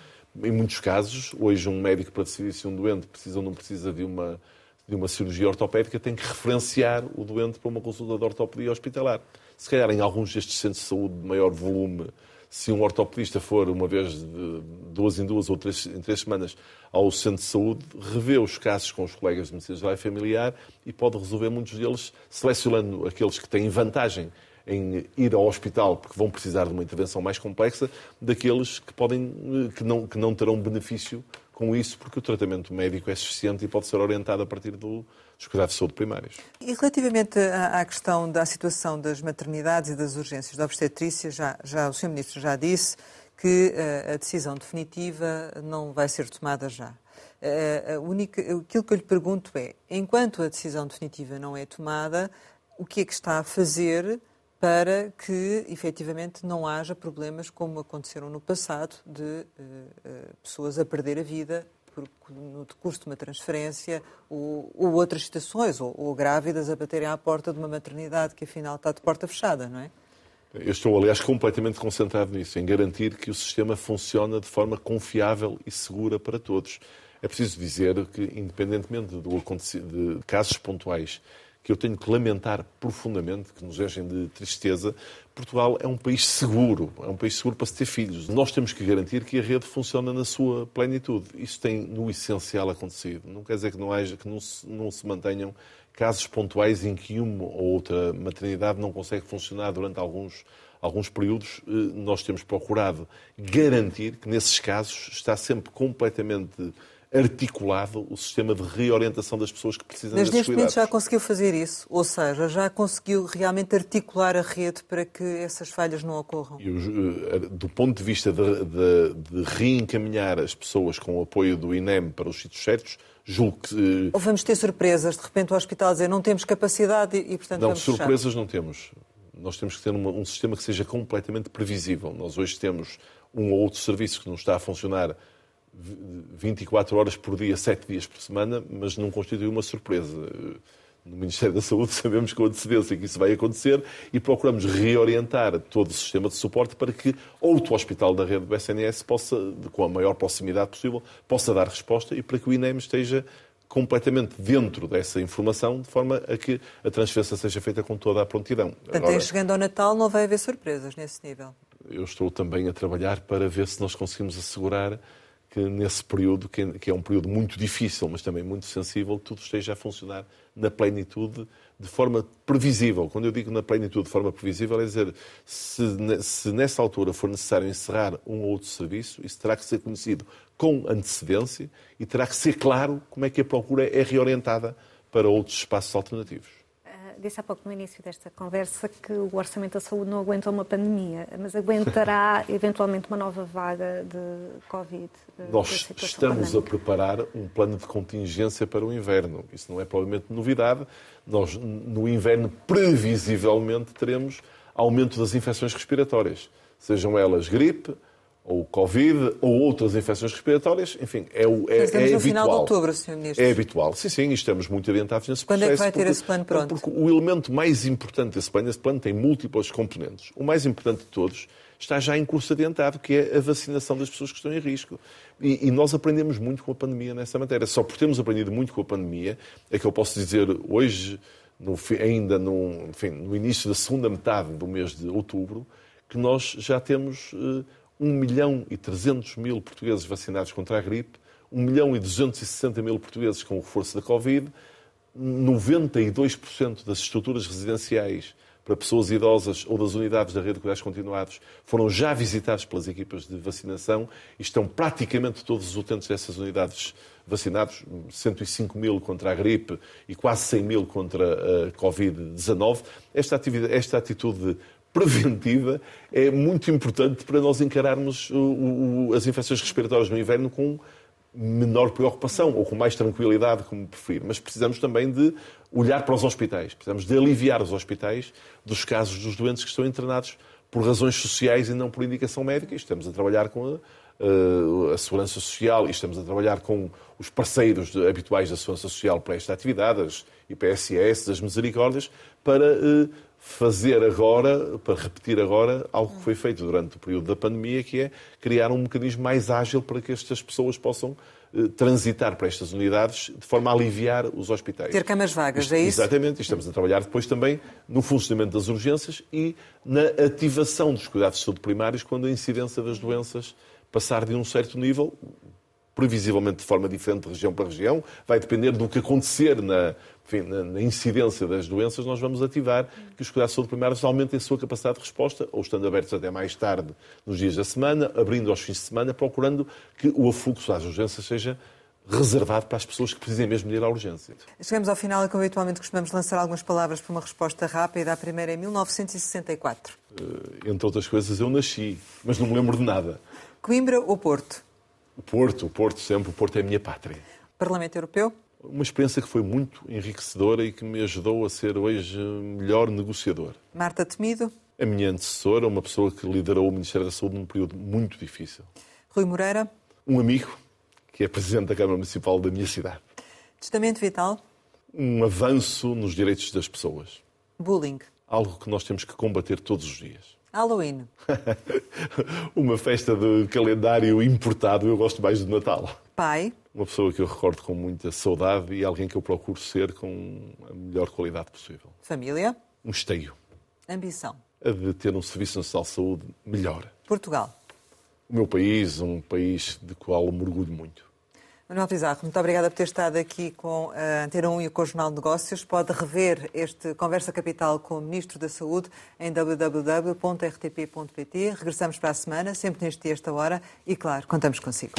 Em muitos casos, hoje um médico para decidir se um doente precisa ou não precisa de uma, de uma cirurgia ortopédica tem que referenciar o doente para uma consulta de ortopedia hospitalar. Se calhar em alguns destes centros de saúde de maior volume se um ortopedista for uma vez de duas em duas ou três, em três semanas ao centro de saúde, revê os casos com os colegas de medicina geral e familiar e pode resolver muitos deles, selecionando aqueles que têm vantagem em ir ao hospital porque vão precisar de uma intervenção mais complexa, daqueles que, podem, que, não, que não terão benefício com isso, porque o tratamento médico é suficiente e pode ser orientado a partir do, dos cuidados de saúde primários. E relativamente à, à, questão da situação das maternidades e das urgências da obstetrícia, já, já o Sr. Ministro já disse que uh, a decisão definitiva não vai ser tomada já. Uh, única, aquilo que eu lhe pergunto é, enquanto a decisão definitiva não é tomada, o que é que está a fazer para que efetivamente não haja problemas como aconteceram no passado de uh, pessoas a perder a vida no decurso de uma transferência ou, ou outras situações, ou, ou, grávidas a baterem à porta de uma maternidade que afinal está de porta fechada, não é? Eu estou, aliás, completamente concentrado nisso, em garantir que o sistema funciona de forma confiável e segura para todos. É preciso dizer que, independentemente do de casos pontuais que eu tenho que lamentar profundamente, que nos enchem de tristeza, Portugal é um país seguro, é um país seguro para se ter filhos. Nós temos que garantir que a rede funciona na sua plenitude. Isso tem, no essencial, acontecido. Não quer dizer que não, haja, que não se, não se mantenham casos pontuais em que uma ou outra maternidade não consegue funcionar durante alguns, alguns períodos. Eh, nós temos procurado garantir que, nesses casos, está sempre completamente articulado o sistema de reorientação das pessoas que precisam Mas neste momento já conseguiu fazer isso? Ou seja, já conseguiu realmente articular a rede para que essas falhas não ocorram? Eu, eh, do ponto de vista de, de, de, reencaminhar as pessoas com o apoio do INEM para os sítios certos, julgo que... Eh, Ou vamos ter surpresas, de repente o hospital dizer não temos capacidade e, portanto, não, surpresas fechar. não temos. Nós temos que ter uma, um sistema que seja completamente previsível. Nós hoje temos um ou outro serviço que não está a funcionar 24 horas por dia, 7 dias por semana, mas não constitui uma surpresa. No Ministério da Saúde sabemos com antecedência que isso vai acontecer e procuramos reorientar todo o sistema de suporte para que outro hospital da rede do SNS possa, com a maior proximidade possível, possa dar resposta e para que o INEM esteja completamente dentro dessa informação, de forma a que a transferência seja feita com toda a prontidão. Portanto, Agora, chegando ao Natal não vai haver surpresas nesse nível? Eu estou também a trabalhar para ver se nós conseguimos assegurar que nesse período, que é um período muito difícil, mas também muito sensível, tudo esteja a funcionar na plenitude, de forma previsível. Quando eu digo na plenitude de forma previsível, é dizer, se, se nessa altura for necessário encerrar um ou outro serviço, isso terá que ser conhecido com antecedência e terá que ser claro como é que a procura é reorientada para outros espaços alternativos disse há pouco no início desta conversa que o Orçamento da Saúde não aguenta uma pandemia, mas aguentará eventualmente uma nova vaga de Covid? Eh, Nós estamos pandémica. a preparar um plano de contingência para o inverno. Isso não é provavelmente novidade. Nós, no inverno, previsivelmente, teremos aumento das infecções respiratórias, sejam elas gripe, ou Covid, ou outras infecções respiratórias, enfim, é, o, é, estamos é no habitual. final de outubro, Sr. Ministro. É habitual. Sim, sim, estamos muito adiantados nesse Quando processo. Quando é que vai ter porque, esse plano pronto? Porque o elemento mais importante desse plano, esse plano tem múltiplos componentes. O mais importante de todos está já em curso adiantado, que é a vacinação das pessoas que estão em risco. E, e, nós aprendemos muito com a pandemia nessa matéria. Só por termos aprendido muito com a pandemia é que eu posso dizer hoje, no, ainda no, enfim, no início da segunda metade do mês de outubro, que nós já temos... Uh, 1 milhão e 300 mil portugueses vacinados contra a gripe, 1 milhão e 260 mil portugueses com o reforço da Covid, 92% das estruturas residenciais para pessoas idosas ou das unidades da rede de cuidados continuados foram já visitados pelas equipas de vacinação e estão praticamente todos os utentes dessas unidades vacinados, 105 mil contra a gripe e quase 100 mil contra a Covid-19. Esta, esta atitude preventiva é muito importante para nós encararmos o, o, as infecções respiratórias no inverno com menor preocupação ou com mais tranquilidade, como preferir. Mas precisamos também de olhar para os hospitais, precisamos de aliviar os hospitais dos casos dos doentes que estão internados por razões sociais e não por indicação médica. E estamos a trabalhar com a, a, a Segurança Social e estamos a trabalhar com os parceiros de, habituais da Segurança Social para esta atividade, as IPSS, as Misericórdias, para uh, fazer agora, para repetir agora, algo que foi feito durante o período da pandemia, que é criar um mecanismo mais ágil para que estas pessoas possam eh, transitar para estas unidades de forma a aliviar os hospitais. Ter camas vagas, é isso? Exatamente, e estamos a trabalhar depois também no funcionamento das urgências e na ativação dos cuidados de saúde primários quando a incidência das doenças passar de um certo nível, previsivelmente de forma diferente de região para região, vai depender do que acontecer na, enfim, na, incidência das doenças, nós vamos ativar que os cuidados de saúde primários aumentem a sua capacidade de resposta, ou estando abertos até mais tarde nos dias da semana, abrindo aos fins de semana, procurando que o afluxo às urgências seja reservado para as pessoas que precisem mesmo de ir à urgência. Chegamos ao final e, como habitualmente costumamos lançar algumas palavras para uma resposta rápida. A primeira é 1964. Uh, entre outras coisas, eu nasci, mas não me lembro de nada. Coimbra ou Porto? O Porto, o Porto sempre, o Porto é a minha pátria. Parlamento Europeu? Uma experiência que foi muito enriquecedora e que me ajudou a ser hoje melhor negociador. Marta Temido? A minha antecessora, uma pessoa que liderou o Ministério da Saúde num período muito difícil. Rui Moreira? Um amigo, que é presidente da Câmara Municipal da minha cidade. Testamento vital? Um avanço nos direitos das pessoas. Bullying? Algo que nós temos que combater todos os dias. Halloween? Uma festa de calendário importado, eu gosto mais do Natal. Pai? Uma pessoa que eu recordo com muita saudade e alguém que eu procuro ser com a melhor qualidade possível. Família? Um esteio. Ambição? A de ter um Serviço Nacional de Saúde melhor. Portugal? O meu país, um país de qual me orgulho muito. Manuel Pizarro, muito obrigada por ter estado aqui com a Antena 1 e com o Jornal de Negócios. Pode rever este Conversa Capital com o Ministro da Saúde em www.rtp.pt. Regressamos para a semana, sempre neste dia, esta hora, e claro, contamos consigo.